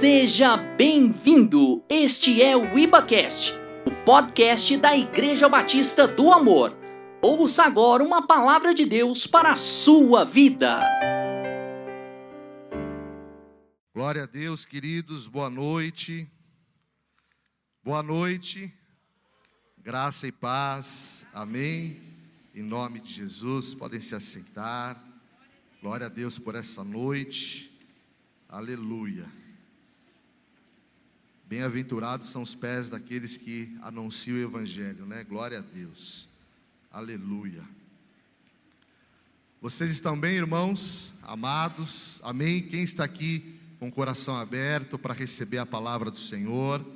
Seja bem-vindo! Este é o IbaCast, o podcast da Igreja Batista do Amor. Ouça agora uma palavra de Deus para a sua vida. Glória a Deus, queridos, boa noite. Boa noite, graça e paz, amém. Em nome de Jesus, podem se assentar. Glória a Deus por essa noite, aleluia. Bem-aventurados são os pés daqueles que anunciam o Evangelho, né? Glória a Deus, aleluia. Vocês estão bem, irmãos, amados, amém? Quem está aqui com o coração aberto para receber a palavra do Senhor,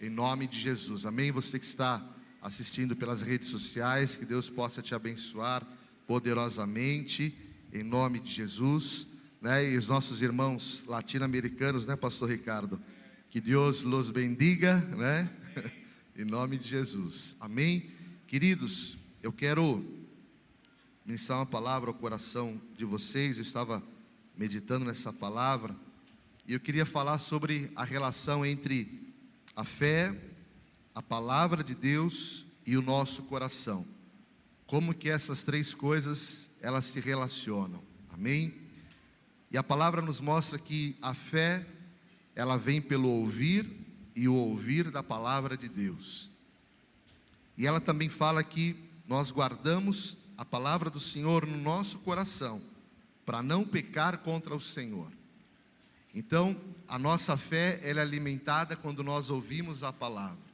em nome de Jesus, amém? Você que está assistindo pelas redes sociais, que Deus possa te abençoar poderosamente, em nome de Jesus, né? E os nossos irmãos latino-americanos, né, Pastor Ricardo? Que Deus los bendiga, né? em nome de Jesus. Amém? Queridos, eu quero ministrar uma palavra ao coração de vocês. Eu estava meditando nessa palavra e eu queria falar sobre a relação entre a fé, a palavra de Deus e o nosso coração. Como que essas três coisas elas se relacionam. Amém? E a palavra nos mostra que a fé ela vem pelo ouvir e o ouvir da palavra de Deus. E ela também fala que nós guardamos a palavra do Senhor no nosso coração, para não pecar contra o Senhor. Então, a nossa fé é alimentada quando nós ouvimos a palavra.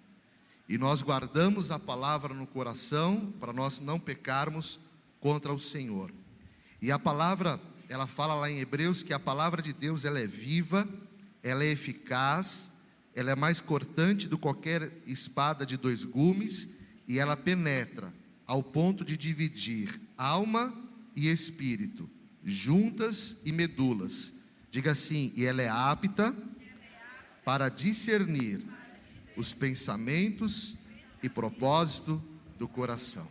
E nós guardamos a palavra no coração para nós não pecarmos contra o Senhor. E a palavra, ela fala lá em Hebreus que a palavra de Deus ela é viva, ela é eficaz, ela é mais cortante do que qualquer espada de dois gumes e ela penetra ao ponto de dividir alma e espírito, juntas e medulas. Diga assim, e ela é apta para discernir os pensamentos e propósito do coração.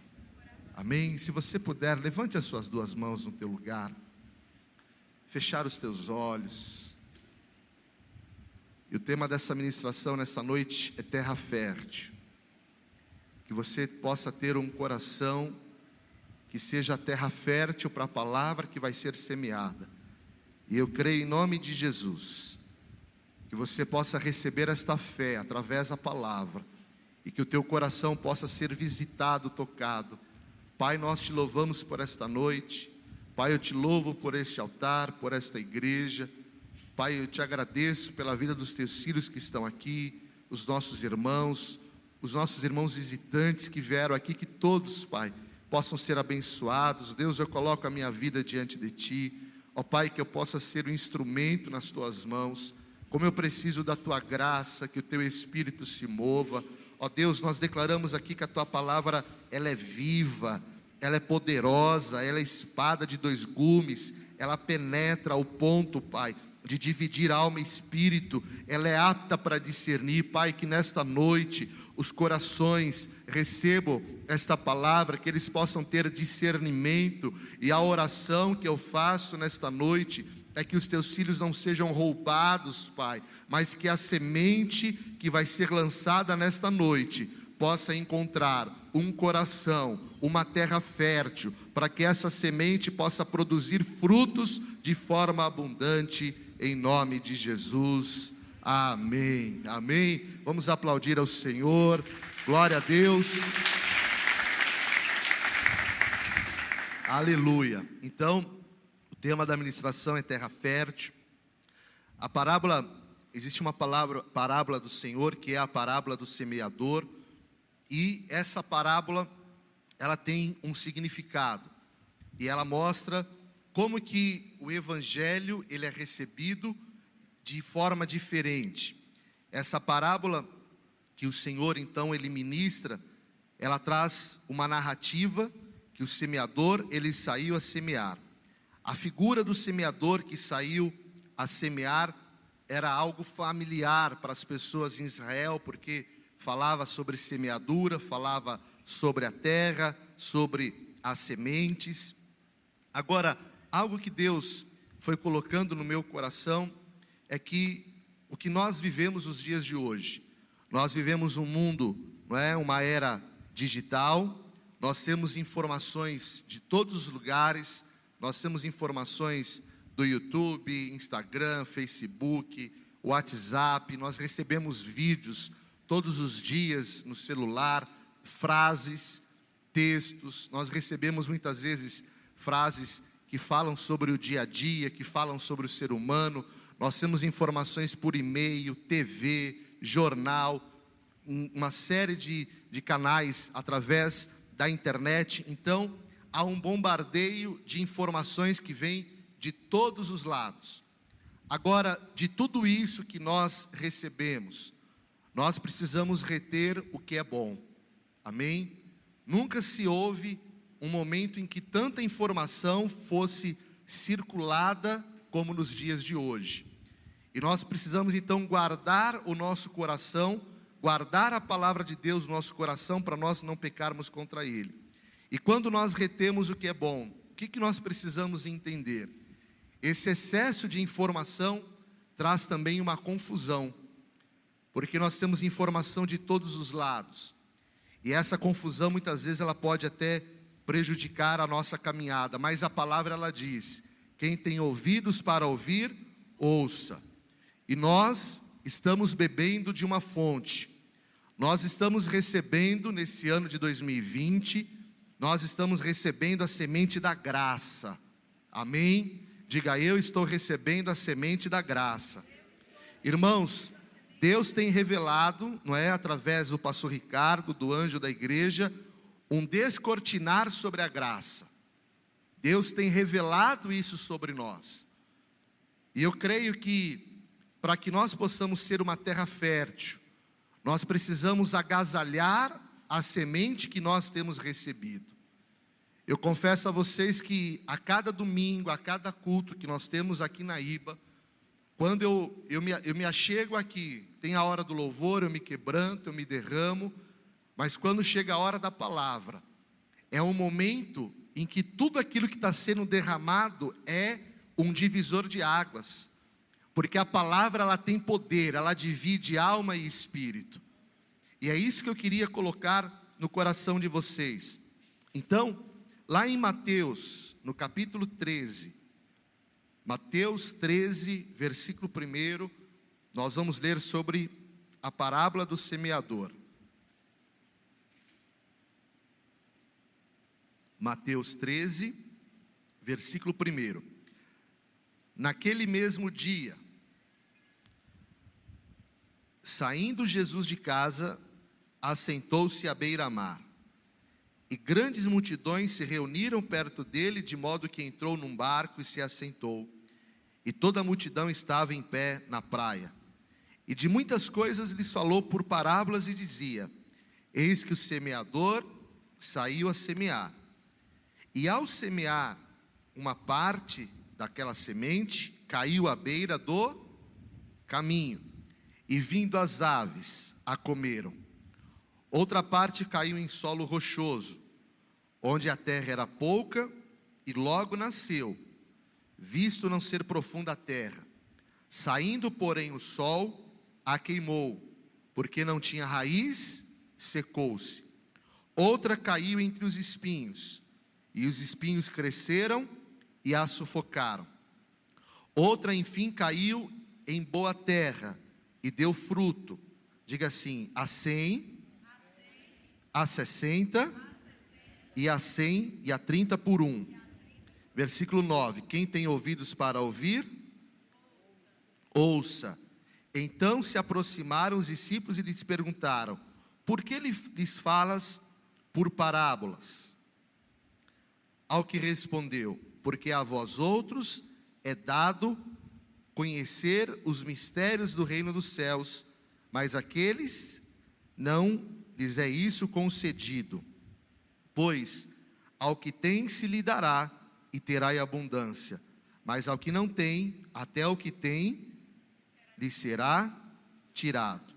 Amém? Se você puder, levante as suas duas mãos no teu lugar, fechar os teus olhos. E o tema dessa ministração nessa noite é terra fértil. Que você possa ter um coração que seja terra fértil para a palavra que vai ser semeada. E eu creio em nome de Jesus que você possa receber esta fé através da palavra e que o teu coração possa ser visitado, tocado. Pai, nós te louvamos por esta noite. Pai, eu te louvo por este altar, por esta igreja. Pai, eu te agradeço pela vida dos teus filhos que estão aqui, os nossos irmãos, os nossos irmãos visitantes que vieram aqui, que todos, Pai, possam ser abençoados. Deus, eu coloco a minha vida diante de Ti. Ó Pai, que eu possa ser um instrumento nas Tuas mãos. Como eu preciso da Tua graça, que o Teu Espírito se mova. Ó Deus, nós declaramos aqui que a Tua palavra, ela é viva, ela é poderosa, ela é espada de dois gumes, ela penetra ao ponto, Pai, de dividir alma e espírito, ela é apta para discernir, Pai, que nesta noite os corações recebam esta palavra, que eles possam ter discernimento, e a oração que eu faço nesta noite é que os teus filhos não sejam roubados, Pai, mas que a semente que vai ser lançada nesta noite possa encontrar um coração, uma terra fértil, para que essa semente possa produzir frutos de forma abundante em nome de Jesus. Amém. Amém. Vamos aplaudir ao Senhor. Glória a Deus. Aleluia. Então, o tema da ministração é terra fértil. A parábola, existe uma palavra, parábola do Senhor, que é a parábola do semeador, e essa parábola, ela tem um significado. E ela mostra como que o evangelho ele é recebido de forma diferente. Essa parábola que o Senhor então ele ministra, ela traz uma narrativa que o semeador ele saiu a semear. A figura do semeador que saiu a semear era algo familiar para as pessoas em Israel, porque falava sobre semeadura, falava sobre a terra, sobre as sementes. Agora, algo que Deus foi colocando no meu coração é que o que nós vivemos os dias de hoje. Nós vivemos um mundo, não é, uma era digital. Nós temos informações de todos os lugares. Nós temos informações do YouTube, Instagram, Facebook, WhatsApp. Nós recebemos vídeos todos os dias no celular, frases, textos. Nós recebemos muitas vezes frases que falam sobre o dia a dia, que falam sobre o ser humano. Nós temos informações por e-mail, TV, jornal, uma série de, de canais através da internet. Então, há um bombardeio de informações que vem de todos os lados. Agora, de tudo isso que nós recebemos, nós precisamos reter o que é bom. Amém? Nunca se houve um momento em que tanta informação fosse circulada como nos dias de hoje. E nós precisamos então guardar o nosso coração, guardar a palavra de Deus no nosso coração para nós não pecarmos contra ele. E quando nós retemos o que é bom, o que, que nós precisamos entender? Esse excesso de informação traz também uma confusão, porque nós temos informação de todos os lados. E essa confusão muitas vezes ela pode até prejudicar a nossa caminhada, mas a palavra ela diz: quem tem ouvidos para ouvir, ouça. E nós estamos bebendo de uma fonte. Nós estamos recebendo nesse ano de 2020, nós estamos recebendo a semente da graça. Amém? Diga eu estou recebendo a semente da graça. Irmãos, Deus tem revelado, não é, através do pastor Ricardo, do anjo da igreja, um descortinar sobre a graça. Deus tem revelado isso sobre nós. E eu creio que, para que nós possamos ser uma terra fértil, nós precisamos agasalhar a semente que nós temos recebido. Eu confesso a vocês que a cada domingo, a cada culto que nós temos aqui na IBA, quando eu, eu, me, eu me achego aqui, tem a hora do louvor, eu me quebranto, eu me derramo, mas quando chega a hora da palavra, é um momento em que tudo aquilo que está sendo derramado é um divisor de águas, porque a palavra ela tem poder, ela divide alma e espírito, e é isso que eu queria colocar no coração de vocês. Então, lá em Mateus, no capítulo 13, Mateus 13, versículo 1, nós vamos ler sobre a parábola do semeador. Mateus 13, versículo 1. Naquele mesmo dia, saindo Jesus de casa, assentou-se à beira-mar. E grandes multidões se reuniram perto dele, de modo que entrou num barco e se assentou. E toda a multidão estava em pé na praia. E de muitas coisas lhes falou por parábolas e dizia: Eis que o semeador saiu a semear. E ao semear, uma parte daquela semente caiu à beira do caminho, e vindo as aves a comeram. Outra parte caiu em solo rochoso, onde a terra era pouca, e logo nasceu, visto não ser profunda a terra. Saindo, porém, o sol, a queimou, porque não tinha raiz, secou-se. Outra caiu entre os espinhos, e os espinhos cresceram e a sufocaram. Outra, enfim, caiu em boa terra e deu fruto. Diga assim: a cem, a sessenta e a cem e a trinta por um. Versículo 9: Quem tem ouvidos para ouvir, ouça. Então se aproximaram os discípulos e lhes perguntaram: Por que lhes falas por parábolas? Ao que respondeu: Porque a vós outros é dado conhecer os mistérios do reino dos céus, mas aqueles não lhes é isso concedido. Pois ao que tem se lhe dará e terá abundância, mas ao que não tem, até o que tem lhe será tirado.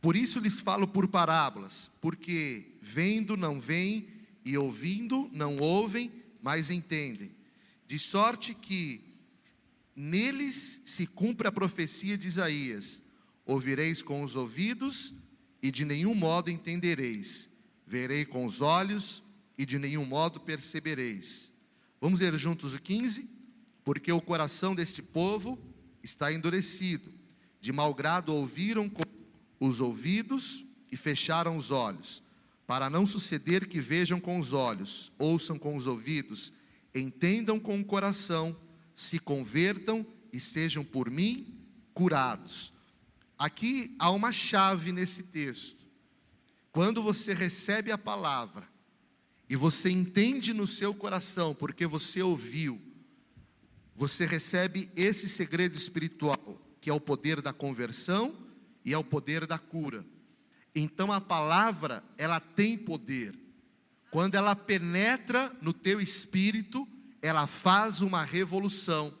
Por isso lhes falo por parábolas, porque vendo não veem e ouvindo não ouvem, mas entendem. De sorte que neles se cumpre a profecia de Isaías: ouvireis com os ouvidos e de nenhum modo entendereis, verei com os olhos e de nenhum modo percebereis. Vamos ler juntos o 15? Porque o coração deste povo está endurecido, de mau grado ouviram com os ouvidos e fecharam os olhos, para não suceder que vejam com os olhos, ouçam com os ouvidos, entendam com o coração, se convertam e sejam por mim curados. Aqui há uma chave nesse texto. Quando você recebe a palavra e você entende no seu coração, porque você ouviu, você recebe esse segredo espiritual, que é o poder da conversão e é o poder da cura. Então a palavra, ela tem poder. Quando ela penetra no teu espírito, ela faz uma revolução.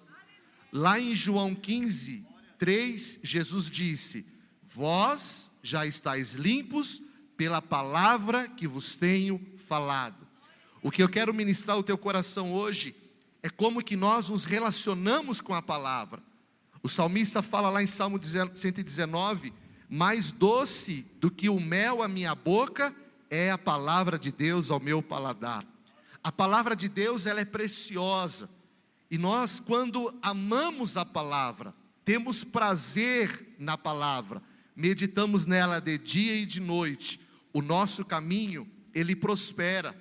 Lá em João 15, 3, Jesus disse: Vós já estáis limpos pela palavra que vos tenho falado. O que eu quero ministrar ao teu coração hoje é como que nós nos relacionamos com a palavra. O salmista fala lá em Salmo 119: mais doce do que o mel à minha boca é a palavra de Deus ao meu paladar. A palavra de Deus ela é preciosa. E nós, quando amamos a palavra, temos prazer na palavra, meditamos nela de dia e de noite, o nosso caminho, ele prospera.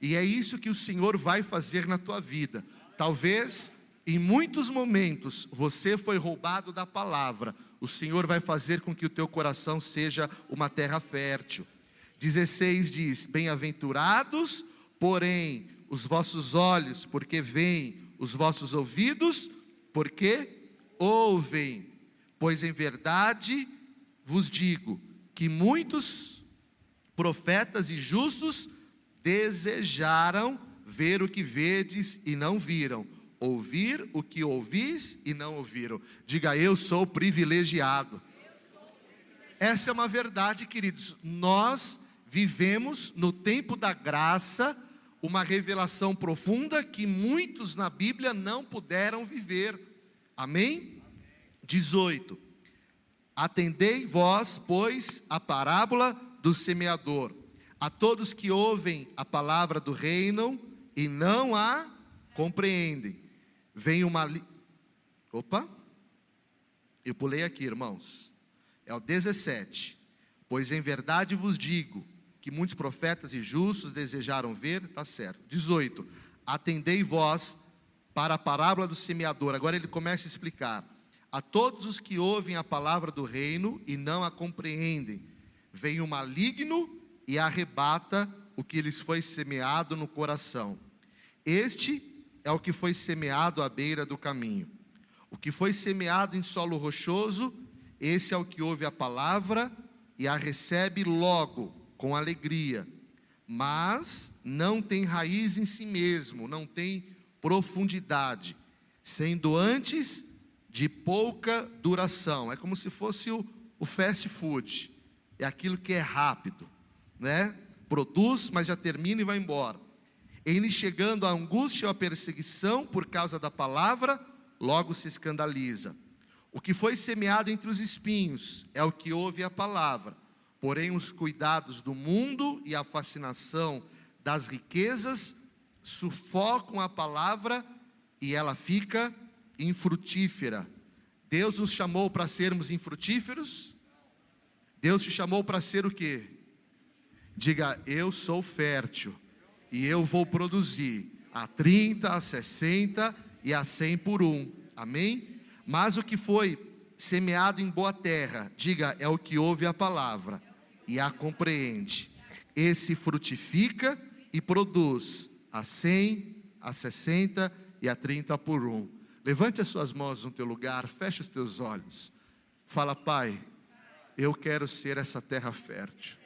E é isso que o Senhor vai fazer na tua vida. Talvez em muitos momentos você foi roubado da palavra. O Senhor vai fazer com que o teu coração seja uma terra fértil. 16 diz: Bem-aventurados, porém, os vossos olhos, porque veem, os vossos ouvidos, porque ouvem. Pois em verdade vos digo que muitos profetas e justos desejaram ver o que vedes e não viram, ouvir o que ouvis e não ouviram. Diga, eu sou privilegiado. Essa é uma verdade, queridos. Nós vivemos no tempo da graça uma revelação profunda que muitos na Bíblia não puderam viver. Amém? 18. Atendei vós, pois, a parábola do semeador. A todos que ouvem a palavra do reino e não a compreendem. Vem uma. Opa! Eu pulei aqui, irmãos. É o 17. Pois em verdade vos digo que muitos profetas e justos desejaram ver, está certo. 18. Atendei vós para a parábola do semeador. Agora ele começa a explicar. A todos os que ouvem a palavra do reino e não a compreendem, vem o maligno e arrebata o que lhes foi semeado no coração. Este é o que foi semeado à beira do caminho. O que foi semeado em solo rochoso, esse é o que ouve a palavra e a recebe logo, com alegria, mas não tem raiz em si mesmo, não tem profundidade, sendo antes de pouca duração. É como se fosse o, o fast food, é aquilo que é rápido, né? Produz, mas já termina e vai embora. Ele chegando a angústia ou a perseguição por causa da palavra, logo se escandaliza. O que foi semeado entre os espinhos é o que ouve a palavra, porém os cuidados do mundo e a fascinação das riquezas sufocam a palavra e ela fica infrutífera. Deus nos chamou para sermos infrutíferos? Deus te chamou para ser o quê? Diga, eu sou fértil e eu vou produzir a 30, a 60 e a 100 por um. Amém? Mas o que foi semeado em boa terra, diga, é o que ouve a palavra e a compreende. Esse frutifica e produz a 100, a 60 e a 30 por um. Levante as suas mãos no teu lugar, feche os teus olhos. Fala, Pai, eu quero ser essa terra fértil.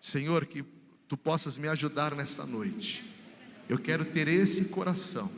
Senhor, que tu possas me ajudar nessa noite. Eu quero ter esse coração.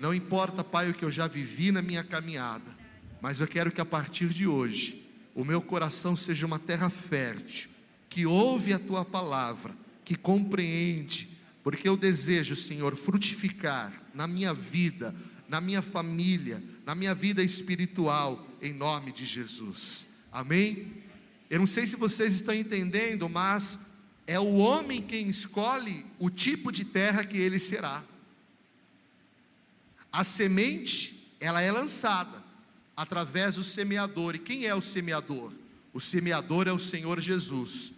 Não importa, Pai, o que eu já vivi na minha caminhada, mas eu quero que a partir de hoje o meu coração seja uma terra fértil, que ouve a tua palavra, que compreende, porque eu desejo, Senhor, frutificar na minha vida, na minha família, na minha vida espiritual, em nome de Jesus. Amém? Eu não sei se vocês estão entendendo, mas é o homem quem escolhe o tipo de terra que ele será. A semente, ela é lançada através do semeador. E quem é o semeador? O semeador é o Senhor Jesus.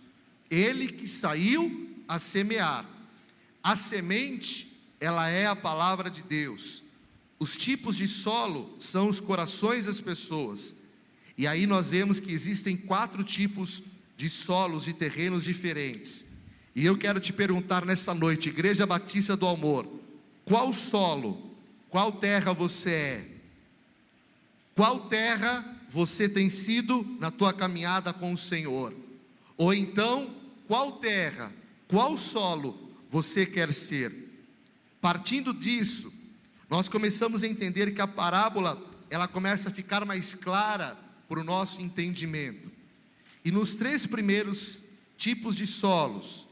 Ele que saiu a semear. A semente, ela é a palavra de Deus. Os tipos de solo são os corações das pessoas. E aí nós vemos que existem quatro tipos de solos e terrenos diferentes. E eu quero te perguntar nessa noite, Igreja Batista do Amor, qual solo, qual terra você é? Qual terra você tem sido na tua caminhada com o Senhor? Ou então, qual terra, qual solo você quer ser? Partindo disso, nós começamos a entender que a parábola, ela começa a ficar mais clara para o nosso entendimento. E nos três primeiros tipos de solos,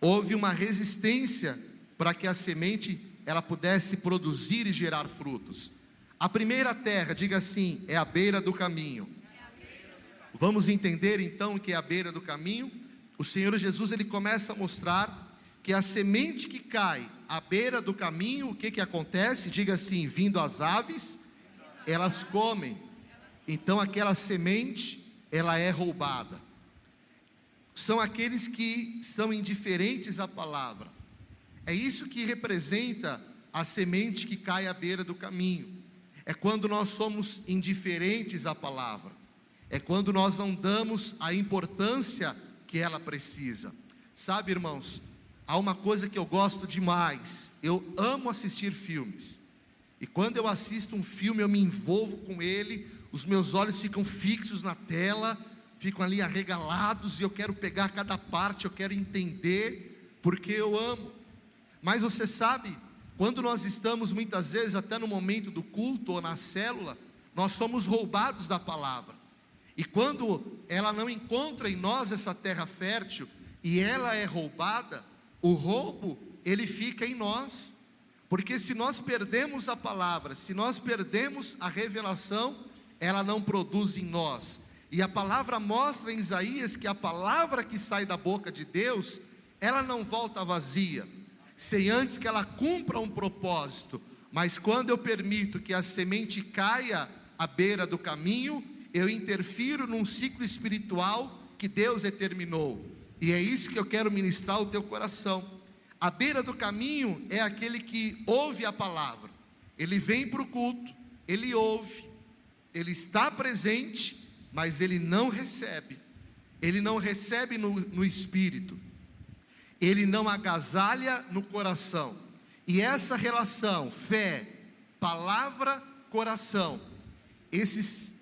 houve uma resistência para que a semente ela pudesse produzir e gerar frutos. A primeira terra, diga assim, é a beira do caminho. Vamos entender então que é a beira do caminho? O Senhor Jesus ele começa a mostrar que a semente que cai à beira do caminho, o que que acontece? Diga assim, vindo as aves, elas comem. Então aquela semente, ela é roubada. São aqueles que são indiferentes à palavra. É isso que representa a semente que cai à beira do caminho. É quando nós somos indiferentes à palavra. É quando nós não damos a importância que ela precisa. Sabe, irmãos, há uma coisa que eu gosto demais. Eu amo assistir filmes. E quando eu assisto um filme, eu me envolvo com ele, os meus olhos ficam fixos na tela, ficam ali arregalados e eu quero pegar cada parte, eu quero entender, porque eu amo. Mas você sabe, quando nós estamos muitas vezes até no momento do culto ou na célula, nós somos roubados da palavra. E quando ela não encontra em nós essa terra fértil e ela é roubada, o roubo ele fica em nós. Porque se nós perdemos a palavra, se nós perdemos a revelação, ela não produz em nós. E a palavra mostra em Isaías que a palavra que sai da boca de Deus, ela não volta vazia, sem antes que ela cumpra um propósito. Mas quando eu permito que a semente caia à beira do caminho, eu interfiro num ciclo espiritual que Deus determinou. E é isso que eu quero ministrar ao teu coração. A beira do caminho é aquele que ouve a palavra. Ele vem para o culto, ele ouve, ele está presente, mas ele não recebe. Ele não recebe no, no espírito. Ele não agasalha no coração. E essa relação, fé, palavra, coração, esses,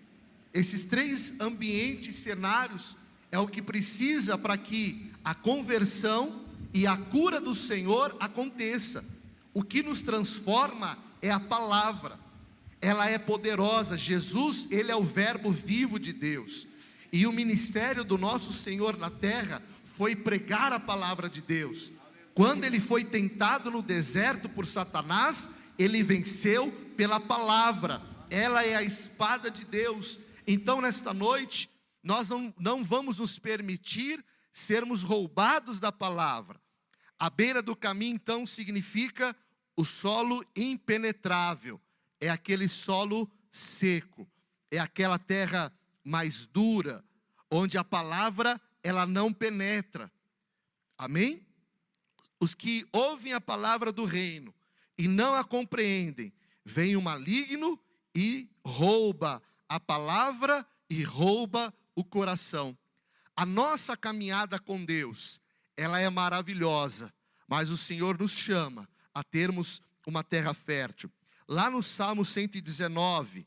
esses três ambientes, cenários, é o que precisa para que a conversão e a cura do Senhor aconteça. O que nos transforma é a palavra ela é poderosa. Jesus, ele é o Verbo vivo de Deus. E o ministério do nosso Senhor na terra foi pregar a palavra de Deus. Quando ele foi tentado no deserto por Satanás, ele venceu pela palavra. Ela é a espada de Deus. Então, nesta noite, nós não, não vamos nos permitir sermos roubados da palavra. A beira do caminho, então, significa o solo impenetrável é aquele solo seco, é aquela terra mais dura, onde a palavra ela não penetra. Amém? Os que ouvem a palavra do reino e não a compreendem, vem o maligno e rouba a palavra e rouba o coração. A nossa caminhada com Deus, ela é maravilhosa, mas o Senhor nos chama a termos uma terra fértil. Lá no Salmo 119,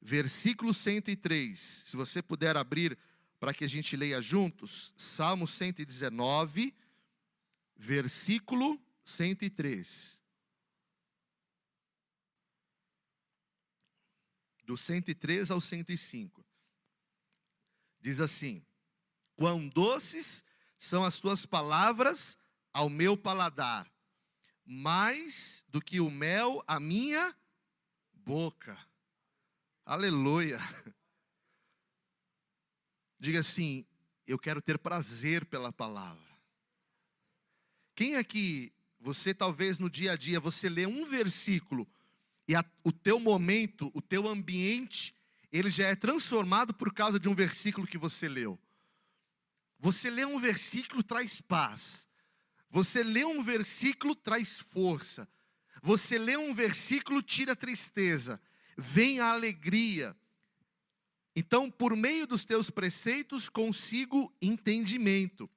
versículo 103, se você puder abrir para que a gente leia juntos, Salmo 119, versículo 103. Do 103 ao 105. Diz assim: Quão doces são as tuas palavras ao meu paladar mais do que o mel a minha boca. Aleluia. Diga assim: eu quero ter prazer pela palavra. Quem aqui, você talvez no dia a dia, você lê um versículo e a, o teu momento, o teu ambiente, ele já é transformado por causa de um versículo que você leu. Você lê um versículo traz paz. Você lê um versículo traz força. Você lê um versículo tira tristeza. Vem a alegria. Então, por meio dos teus preceitos consigo entendimento.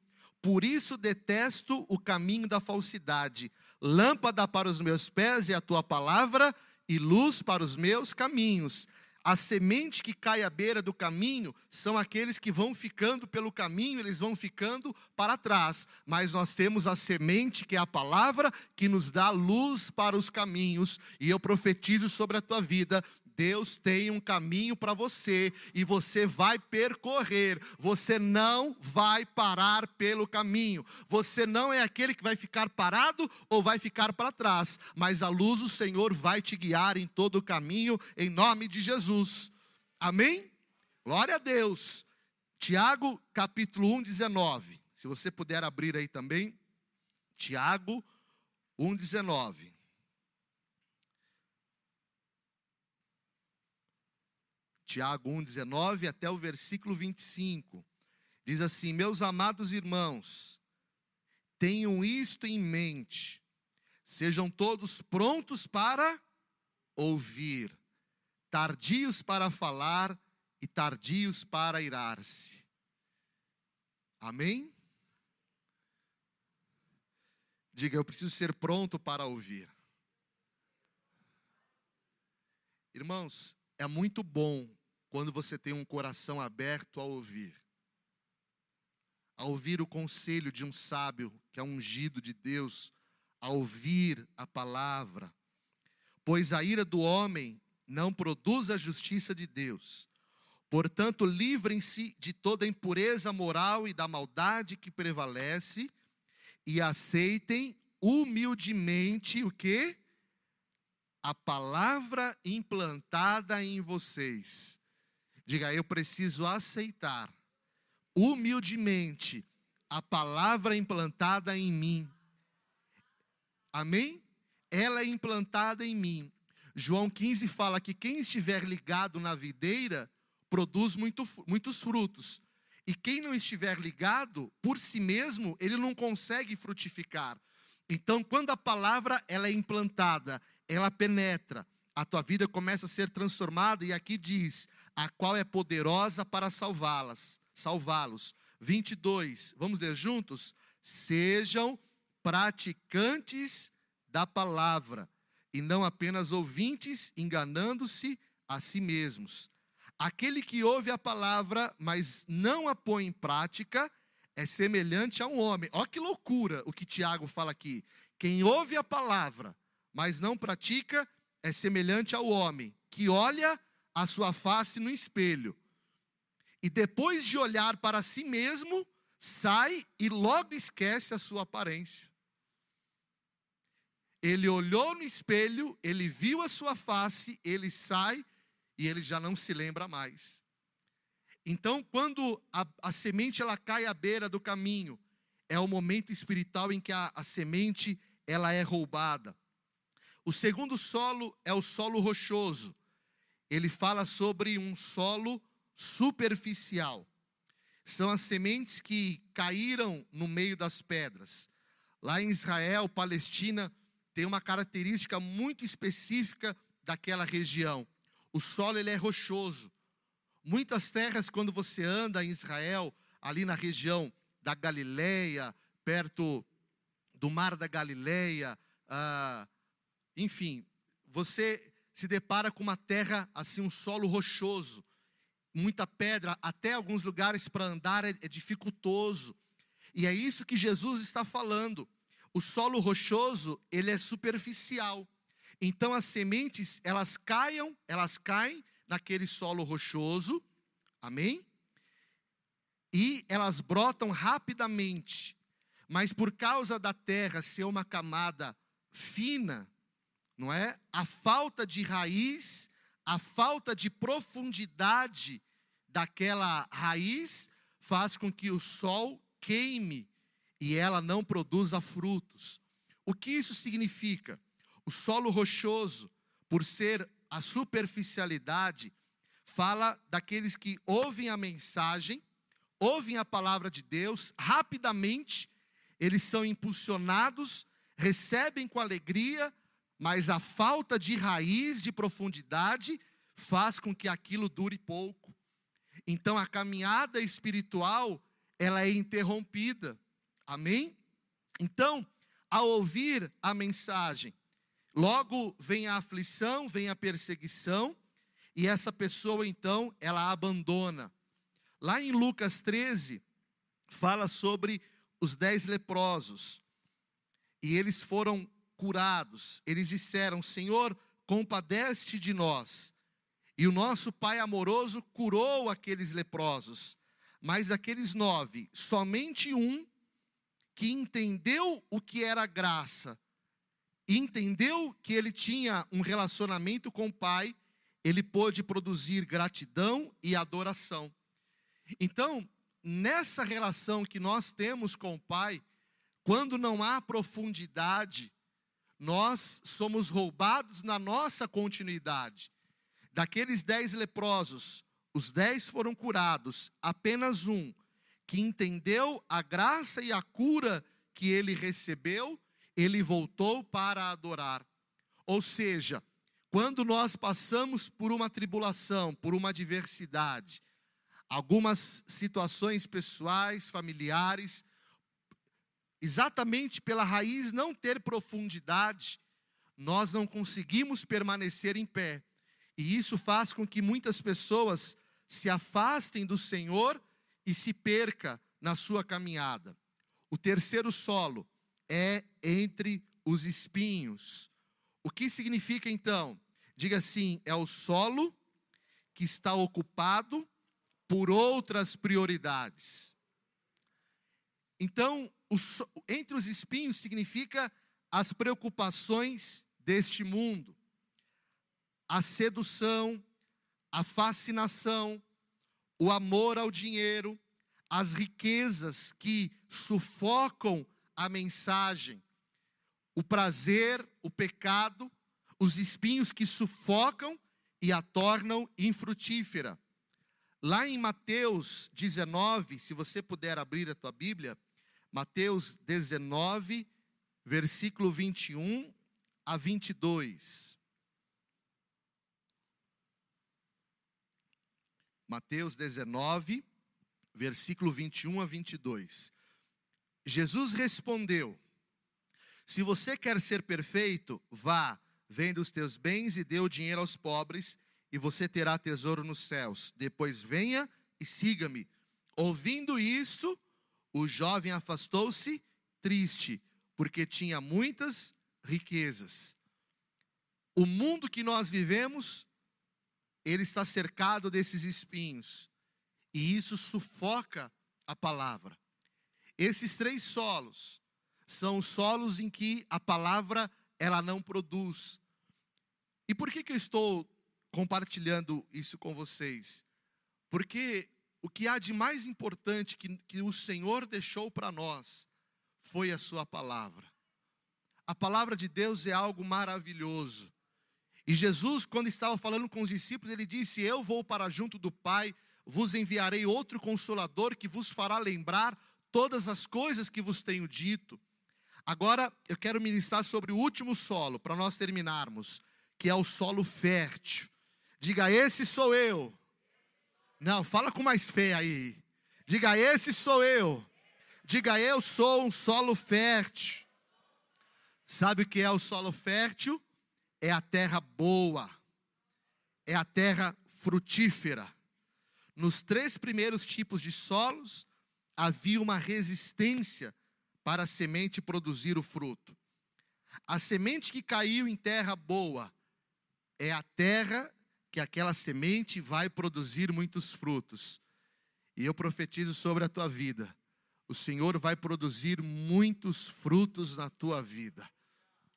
Por isso detesto o caminho da falsidade. Lâmpada para os meus pés é a tua palavra e luz para os meus caminhos. A semente que cai à beira do caminho são aqueles que vão ficando pelo caminho, eles vão ficando para trás. Mas nós temos a semente, que é a palavra, que nos dá luz para os caminhos. E eu profetizo sobre a tua vida: Deus tem um caminho para você e você vai percorrer, você não vai parar pelo caminho. Você não é aquele que vai ficar parado ou vai ficar para trás, mas a luz do Senhor vai te guiar em todo o caminho, em nome de Jesus. Amém? Glória a Deus. Tiago, capítulo 1, 19. Se você puder abrir aí também. Tiago 1, 19. Tiago 1, 19 até o versículo 25. Diz assim: Meus amados irmãos, tenham isto em mente, sejam todos prontos para ouvir, tardios para falar e tardios para irar-se. Amém? Diga, eu preciso ser pronto para ouvir. Irmãos, é muito bom quando você tem um coração aberto a ouvir, a ouvir o conselho de um sábio que é ungido de Deus, a ouvir a palavra, pois a ira do homem não produz a justiça de Deus. Portanto, livrem-se de toda impureza moral e da maldade que prevalece e aceitem humildemente o que? A palavra implantada em vocês Diga, eu preciso aceitar humildemente a palavra implantada em mim. Amém? Ela é implantada em mim. João 15 fala que quem estiver ligado na videira produz muito, muitos frutos. E quem não estiver ligado, por si mesmo, ele não consegue frutificar. Então, quando a palavra ela é implantada, ela penetra, a tua vida começa a ser transformada, e aqui diz: a qual é poderosa para salvá-las, salvá-los. 22, vamos ler juntos? Sejam praticantes da palavra, e não apenas ouvintes, enganando-se a si mesmos. Aquele que ouve a palavra, mas não a põe em prática, é semelhante a um homem. Olha que loucura o que Tiago fala aqui. Quem ouve a palavra, mas não pratica, é semelhante ao homem que olha a sua face no espelho e depois de olhar para si mesmo, sai e logo esquece a sua aparência. Ele olhou no espelho, ele viu a sua face, ele sai e ele já não se lembra mais. Então, quando a, a semente ela cai à beira do caminho, é o momento espiritual em que a, a semente ela é roubada. O segundo solo é o solo rochoso. Ele fala sobre um solo superficial. São as sementes que caíram no meio das pedras. Lá em Israel, Palestina, tem uma característica muito específica daquela região. O solo ele é rochoso. Muitas terras, quando você anda em Israel, ali na região da Galileia, perto do mar da Galileia, ah, enfim, você se depara com uma terra assim, um solo rochoso, muita pedra, até alguns lugares para andar é, é dificultoso. E é isso que Jesus está falando. O solo rochoso, ele é superficial. Então as sementes, elas caiam, elas caem naquele solo rochoso. Amém? E elas brotam rapidamente. Mas por causa da terra ser uma camada fina, não é? A falta de raiz, a falta de profundidade daquela raiz faz com que o sol queime e ela não produza frutos. O que isso significa? O solo rochoso, por ser a superficialidade, fala daqueles que ouvem a mensagem, ouvem a palavra de Deus, rapidamente eles são impulsionados, recebem com alegria, mas a falta de raiz, de profundidade, faz com que aquilo dure pouco. Então a caminhada espiritual, ela é interrompida. Amém? Então, ao ouvir a mensagem, logo vem a aflição, vem a perseguição, e essa pessoa então, ela abandona. Lá em Lucas 13, fala sobre os dez leprosos, e eles foram curados. Eles disseram: Senhor, compadece de nós. E o nosso Pai amoroso curou aqueles leprosos. Mas daqueles nove, somente um que entendeu o que era graça, entendeu que ele tinha um relacionamento com o Pai, ele pôde produzir gratidão e adoração. Então, nessa relação que nós temos com o Pai, quando não há profundidade, nós somos roubados na nossa continuidade. Daqueles dez leprosos, os dez foram curados, apenas um, que entendeu a graça e a cura que ele recebeu, ele voltou para adorar. Ou seja, quando nós passamos por uma tribulação, por uma adversidade, algumas situações pessoais, familiares, exatamente pela raiz não ter profundidade, nós não conseguimos permanecer em pé. E isso faz com que muitas pessoas se afastem do Senhor e se perca na sua caminhada. O terceiro solo é entre os espinhos. O que significa então? Diga assim: é o solo que está ocupado por outras prioridades. Então, entre os espinhos significa as preocupações deste mundo a sedução, a fascinação, o amor ao dinheiro, as riquezas que sufocam a mensagem, o prazer, o pecado, os espinhos que sufocam e a tornam infrutífera. Lá em Mateus 19, se você puder abrir a tua Bíblia, Mateus 19, versículo 21 a 22. Mateus 19, versículo 21 a 22. Jesus respondeu: Se você quer ser perfeito, vá, venda os teus bens e dê o dinheiro aos pobres, e você terá tesouro nos céus. Depois venha e siga-me. Ouvindo isto, o jovem afastou-se triste, porque tinha muitas riquezas. O mundo que nós vivemos ele está cercado desses espinhos. E isso sufoca a palavra. Esses três solos são os solos em que a palavra ela não produz. E por que, que eu estou compartilhando isso com vocês? Porque o que há de mais importante que, que o Senhor deixou para nós foi a Sua palavra. A palavra de Deus é algo maravilhoso. E Jesus, quando estava falando com os discípulos, ele disse: Eu vou para junto do Pai, vos enviarei outro consolador que vos fará lembrar todas as coisas que vos tenho dito. Agora eu quero ministrar sobre o último solo, para nós terminarmos, que é o solo fértil. Diga, esse sou eu. Não, fala com mais fé aí. Diga, esse sou eu. Diga, eu sou um solo fértil. Sabe o que é o solo fértil? é a terra boa, é a terra frutífera. Nos três primeiros tipos de solos, havia uma resistência para a semente produzir o fruto. A semente que caiu em terra boa é a terra que aquela semente vai produzir muitos frutos. E eu profetizo sobre a tua vida: o Senhor vai produzir muitos frutos na tua vida.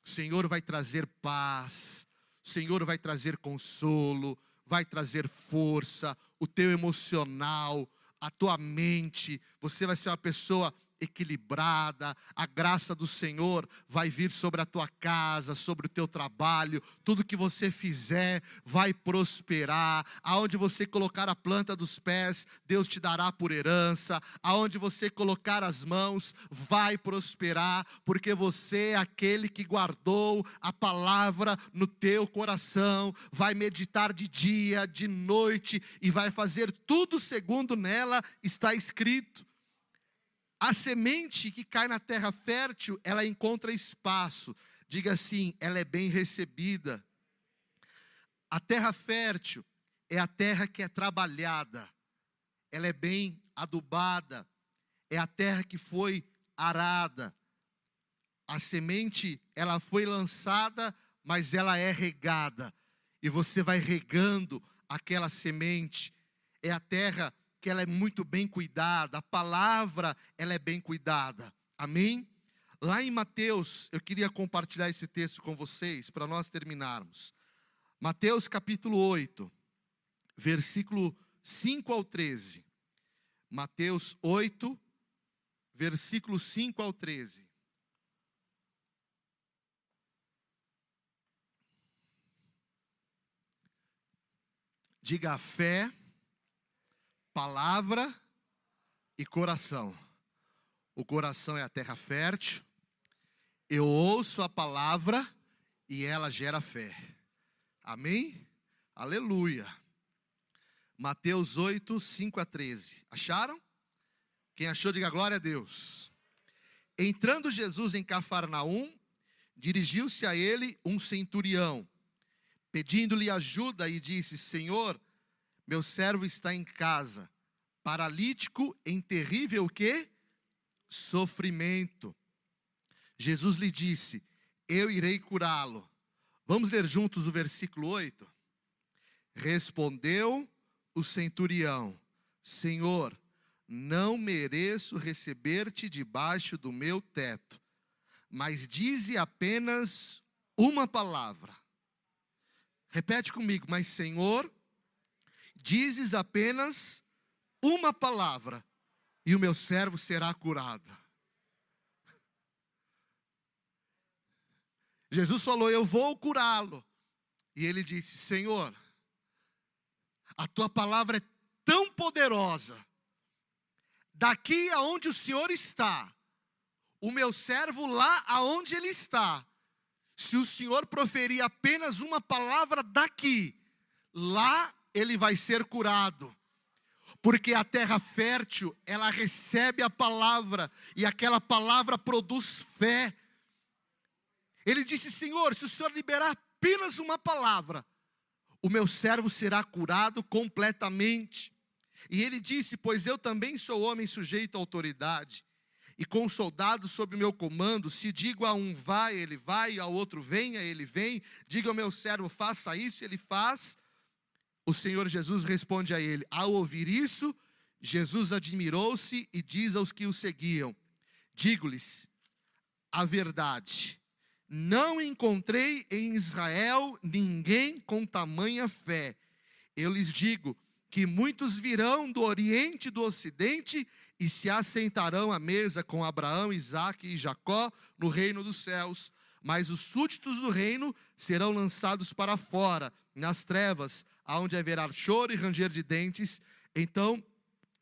O Senhor vai trazer paz, o Senhor vai trazer consolo, vai trazer força, o teu emocional, a tua mente, você vai ser uma pessoa equilibrada, a graça do Senhor vai vir sobre a tua casa, sobre o teu trabalho, tudo que você fizer vai prosperar. Aonde você colocar a planta dos pés, Deus te dará por herança. Aonde você colocar as mãos, vai prosperar, porque você é aquele que guardou a palavra no teu coração, vai meditar de dia, de noite e vai fazer tudo segundo nela está escrito. A semente que cai na terra fértil, ela encontra espaço. Diga assim, ela é bem recebida. A terra fértil é a terra que é trabalhada, ela é bem adubada, é a terra que foi arada. A semente, ela foi lançada, mas ela é regada. E você vai regando aquela semente. É a terra que ela é muito bem cuidada, a palavra ela é bem cuidada. Amém? Lá em Mateus, eu queria compartilhar esse texto com vocês para nós terminarmos. Mateus capítulo 8, versículo 5 ao 13. Mateus 8, versículo 5 ao 13. Diga a fé palavra e coração. O coração é a terra fértil. Eu ouço a palavra e ela gera fé. Amém? Aleluia. Mateus 8, 5 a 13. Acharam? Quem achou, diga glória a Deus. Entrando Jesus em Cafarnaum, dirigiu-se a ele um centurião, pedindo-lhe ajuda e disse: Senhor, meu servo está em casa, paralítico em terrível que? Sofrimento. Jesus lhe disse: Eu irei curá-lo. Vamos ler juntos o versículo 8? Respondeu o centurião: Senhor, não mereço receber-te debaixo do meu teto, mas dize apenas uma palavra. Repete comigo, mas Senhor, Dizes apenas uma palavra e o meu servo será curado. Jesus falou: Eu vou curá-lo. E ele disse: Senhor, a tua palavra é tão poderosa, daqui aonde o Senhor está, o meu servo lá aonde ele está, se o Senhor proferir apenas uma palavra daqui, lá ele vai ser curado. Porque a terra fértil, ela recebe a palavra e aquela palavra produz fé. Ele disse: Senhor, se o Senhor liberar apenas uma palavra, o meu servo será curado completamente. E ele disse: Pois eu também sou homem sujeito à autoridade, e com soldados sob meu comando, se digo a um vai, ele vai, ao outro venha, ele vem, diga ao meu servo faça isso, ele faz. O Senhor Jesus responde a ele: Ao ouvir isso, Jesus admirou-se e diz aos que o seguiam: Digo-lhes a verdade, não encontrei em Israel ninguém com tamanha fé. Eu lhes digo que muitos virão do Oriente e do Ocidente e se assentarão à mesa com Abraão, Isaque e Jacó no reino dos céus. Mas os súditos do reino serão lançados para fora, nas trevas, aonde haverá choro e ranger de dentes. Então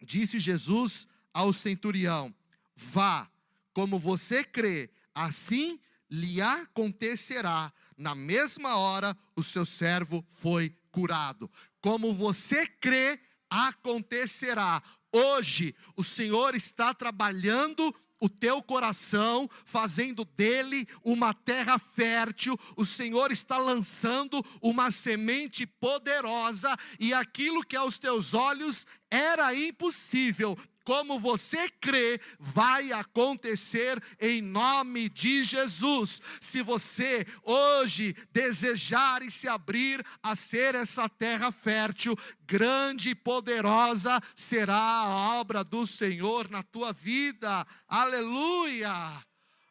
disse Jesus ao centurião: Vá, como você crê, assim lhe acontecerá. Na mesma hora, o seu servo foi curado. Como você crê, acontecerá. Hoje, o Senhor está trabalhando o teu coração, fazendo dele uma terra fértil. O Senhor está lançando uma semente poderosa, e aquilo que aos teus olhos era impossível, como você crê, vai acontecer em nome de Jesus. Se você hoje desejar e se abrir a ser essa terra fértil, grande e poderosa será a obra do Senhor na tua vida. Aleluia!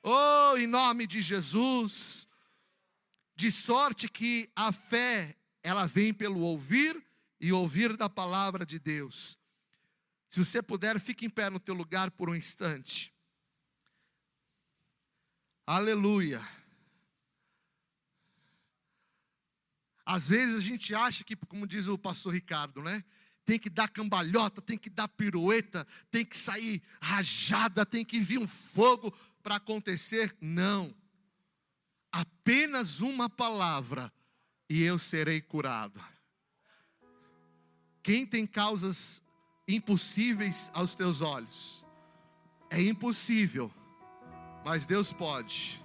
Oh, em nome de Jesus. De sorte que a fé, ela vem pelo ouvir e ouvir da palavra de Deus. Se você puder, fique em pé no teu lugar por um instante. Aleluia. Às vezes a gente acha que, como diz o pastor Ricardo, né? Tem que dar cambalhota, tem que dar pirueta, tem que sair rajada, tem que vir um fogo para acontecer. Não. Apenas uma palavra e eu serei curado. Quem tem causas impossíveis aos teus olhos? É impossível, mas Deus pode.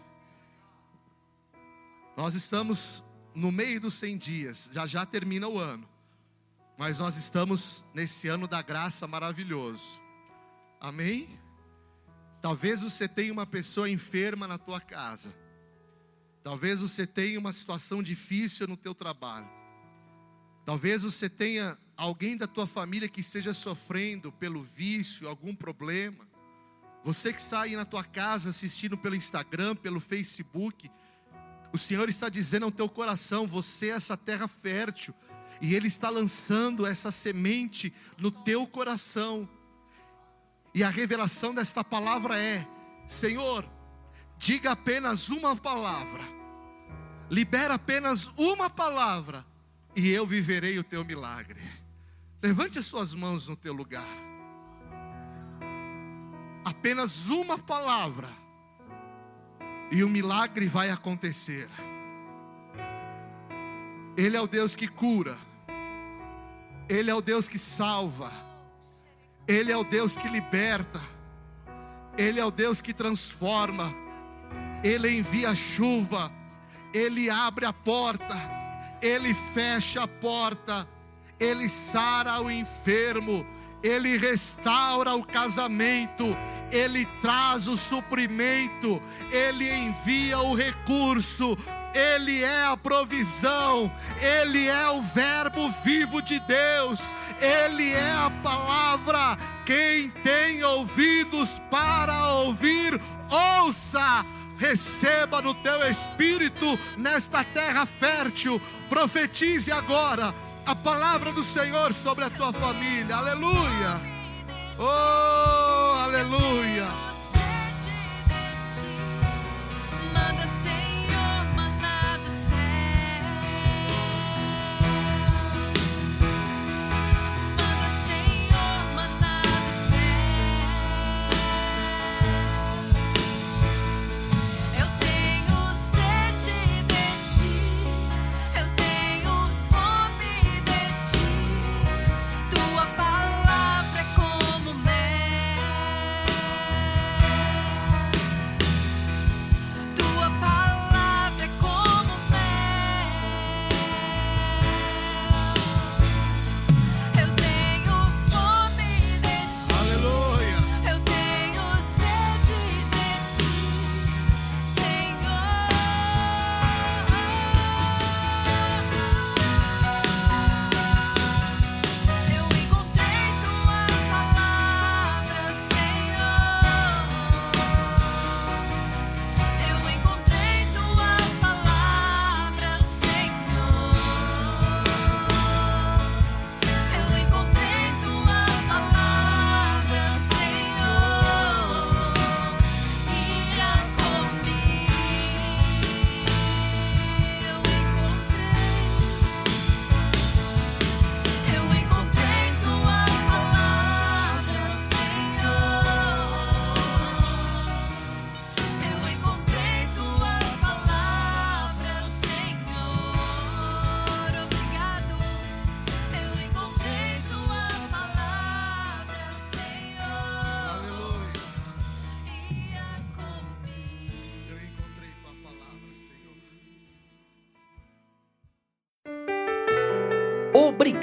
Nós estamos no meio dos 100 dias, já já termina o ano, mas nós estamos nesse ano da graça maravilhoso, amém? Talvez você tenha uma pessoa enferma na tua casa, talvez você tenha uma situação difícil no teu trabalho, talvez você tenha alguém da tua família que esteja sofrendo pelo vício, algum problema. Você que está aí na tua casa assistindo pelo Instagram, pelo Facebook, o Senhor está dizendo ao teu coração: você é essa terra fértil, e Ele está lançando essa semente no teu coração. E a revelação desta palavra é: Senhor, diga apenas uma palavra, libera apenas uma palavra, e eu viverei o teu milagre. Levante as suas mãos no teu lugar. Apenas uma palavra e o milagre vai acontecer. Ele é o Deus que cura. Ele é o Deus que salva. Ele é o Deus que liberta. Ele é o Deus que transforma. Ele envia chuva. Ele abre a porta. Ele fecha a porta ele sara o enfermo, ele restaura o casamento, ele traz o suprimento, ele envia o recurso, ele é a provisão, Ele é o Verbo vivo de Deus, Ele é a palavra. Quem tem ouvidos para ouvir, ouça receba no teu espírito, nesta terra fértil, profetize agora, a palavra do Senhor sobre a tua família. Aleluia. Oh, aleluia.